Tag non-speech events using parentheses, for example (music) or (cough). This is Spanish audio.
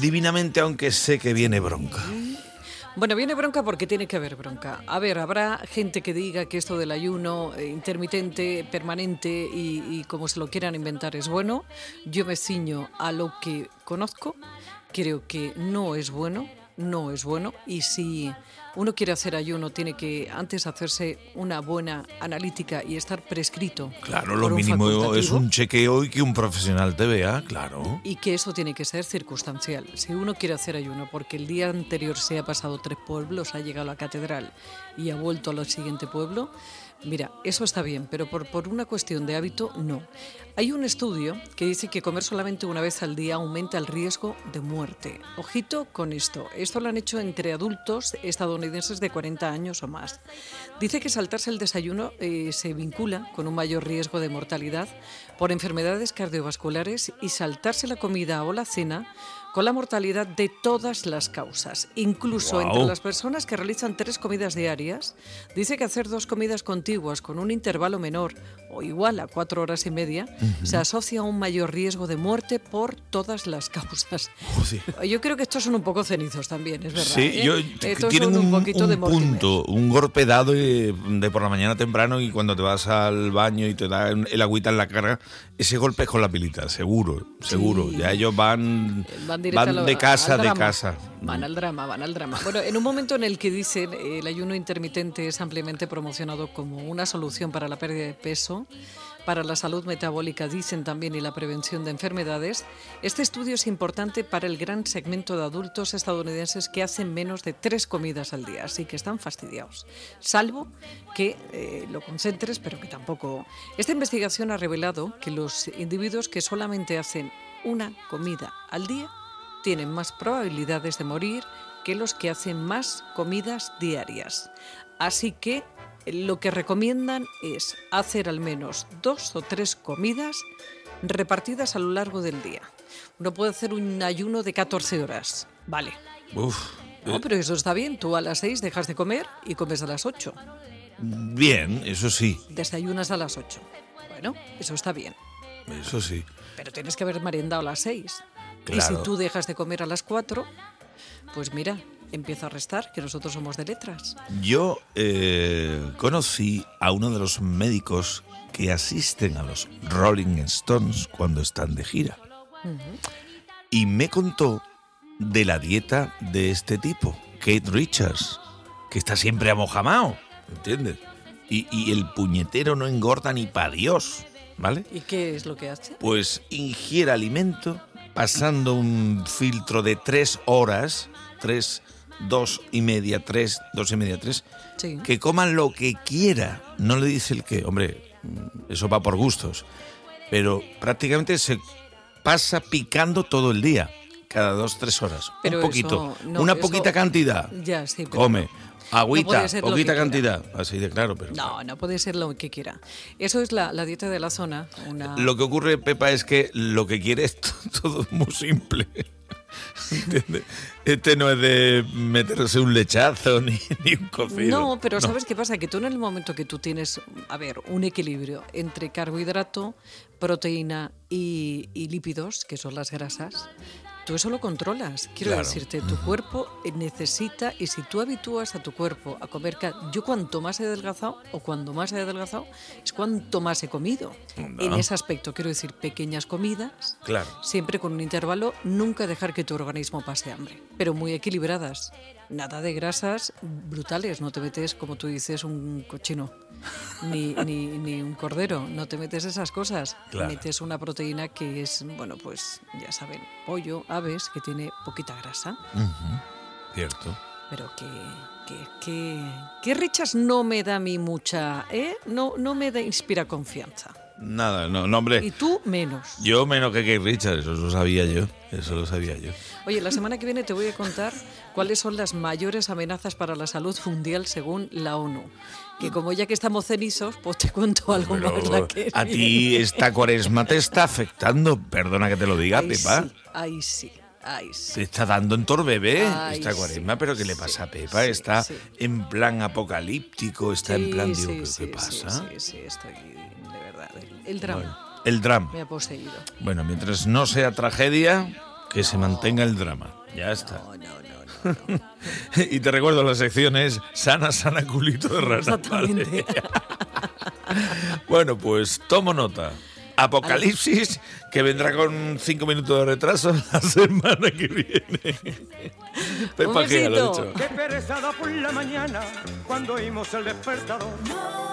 Divinamente, aunque sé que viene bronca. Bueno, viene bronca porque tiene que haber bronca. A ver, habrá gente que diga que esto del ayuno eh, intermitente, permanente y, y como se lo quieran inventar es bueno. Yo me ciño a lo que conozco. Creo que no es bueno, no es bueno. Y si uno quiere hacer ayuno, tiene que antes hacerse una buena analítica y estar prescrito. Claro, lo mínimo es un chequeo y que un profesional te vea, claro. Y que eso tiene que ser circunstancial. Si uno quiere hacer ayuno porque el día anterior se ha pasado tres pueblos, ha llegado a la catedral y ha vuelto al siguiente pueblo, mira, eso está bien, pero por, por una cuestión de hábito, no. Hay un estudio que dice que comer solamente una vez al día aumenta el riesgo de muerte. Ojito con esto. Esto lo han hecho entre adultos estadounidenses de 40 años o más. Dice que saltarse el desayuno eh, se vincula con un mayor riesgo de mortalidad por enfermedades cardiovasculares y saltarse la comida o la cena con la mortalidad de todas las causas. Incluso Guau. entre las personas que realizan tres comidas diarias, dice que hacer dos comidas contiguas con un intervalo menor o igual a cuatro horas y media se asocia a un mayor riesgo de muerte por todas las causas. Joder. Yo creo que estos son un poco cenizos también, es verdad. Sí, ¿eh? yo, Estos tienen son un, poquito un de punto, un golpe dado de, de por la mañana temprano y cuando te vas al baño y te da el agüita en la cara, ese golpe es con la pilita, seguro, seguro. Sí. Ya ellos van, Van, lo- de casa, al de drama. casa. Van al drama, van al drama. Bueno, en un momento en el que dicen el ayuno intermitente es ampliamente promocionado como una solución para la pérdida de peso, para la salud metabólica, dicen también, y la prevención de enfermedades, este estudio es importante para el gran segmento de adultos estadounidenses que hacen menos de tres comidas al día, así que están fastidiados. Salvo que eh, lo concentres, pero que tampoco. Esta investigación ha revelado que los individuos que solamente hacen una comida al día tienen más probabilidades de morir que los que hacen más comidas diarias. Así que eh, lo que recomiendan es hacer al menos dos o tres comidas repartidas a lo largo del día. Uno puede hacer un ayuno de 14 horas, vale. Uf, No, pero eso está bien. Tú a las 6 dejas de comer y comes a las 8. bien, eso sí, Desayunas a las 8. Bueno, eso está bien. eso sí. Pero tienes que haber merendado a las 6. Y si tú dejas de comer a las 4, pues mira, empieza a restar, que nosotros somos de letras. Yo eh, conocí a uno de los médicos que asisten a los Rolling Stones cuando están de gira. Y me contó de la dieta de este tipo, Kate Richards, que está siempre amojamao, ¿entiendes? Y, y el puñetero no engorda ni para Dios, ¿vale? ¿Y qué es lo que hace? Pues ingiere alimento pasando un filtro de tres horas, tres, dos y media, tres, dos y media, tres, Sí. que coman lo que quiera. No le dice el qué, hombre, eso va por gustos. Pero prácticamente se pasa picando todo el día, cada dos, tres horas. Pero un poquito, eso no, una eso- poquita cantidad. Ya, sí, pero Come. Agüita, poquita cantidad. Así de claro, pero. No, no puede ser lo que quiera. Eso es la, la dieta de la zona. Una... Lo que ocurre, Pepa, es que lo que quiere es to- (laughs) todo muy simple. (laughs) ¿Entiendes? Este no es de meterse un lechazo ni, (laughs) ni un cocido. No, pero ¿sabes qué pasa? Que tú en el momento que tú tienes, a ver, un equilibrio entre carbohidrato, proteína y, y lípidos, que son las grasas, tú eso lo controlas. Quiero Claro. decirte, tu cuerpo eh, necesita, y si tú habitúas a tu cuerpo a comer, yo cuanto más he adelgazado, o cuando más he adelgazado, es cuanto más he comido. Anda. En ese aspecto, quiero decir, pequeñas comidas, Claro. siempre con un intervalo, nunca dejar que tu organismo pase hambre, pero muy equilibradas. Nada de grasas brutales, no te metes, como tú dices, un cochino, ni, (laughs) ni, ni un cordero, no te metes esas cosas. Claro. Metes una proteína que es, bueno, pues ya saben, pollo, aves, que tiene poquita grasa, Cierto. pero que, que, que, que Richards no me da a mí mucha, ¿eh? No, no me da, inspira confianza. Nada, no, no, hombre. Y tú menos. Yo menos que Kate Richards, eso lo sabía yo. Eso lo sabía yo. Oye, la semana que viene te voy a contar cuáles son las mayores amenazas para la salud mundial según la ONU. Que como ya que estamos cenizos, pues te cuento algo Pero más la que a ti esta cuaresma te está afectando. Perdona que te lo diga, Pepa. sí, ay, sí, ay, sí. Se está dando en torbebé Ay, esta sí, cuaresma, pero ¿qué le pasa a Pepa? sí, está en plan apocalíptico, está en plan, digo, ¿qué, pasa? Sí, sí, estoy de verdad. El, drama Bueno, el drama. me ha poseído. Bueno, mientras no sea tragedia, que se mantenga el drama. Ya está. (laughs) y te recuerdo, las secciones sana, sana, culito de rana. Exactamente. (laughs) bueno, pues tomo nota. Apocalipsis, que vendrá con cinco minutos de retraso (laughs) la semana que viene. Pepa que lo dicho. Qué perezada por la mañana cuando oímos el despertador. No,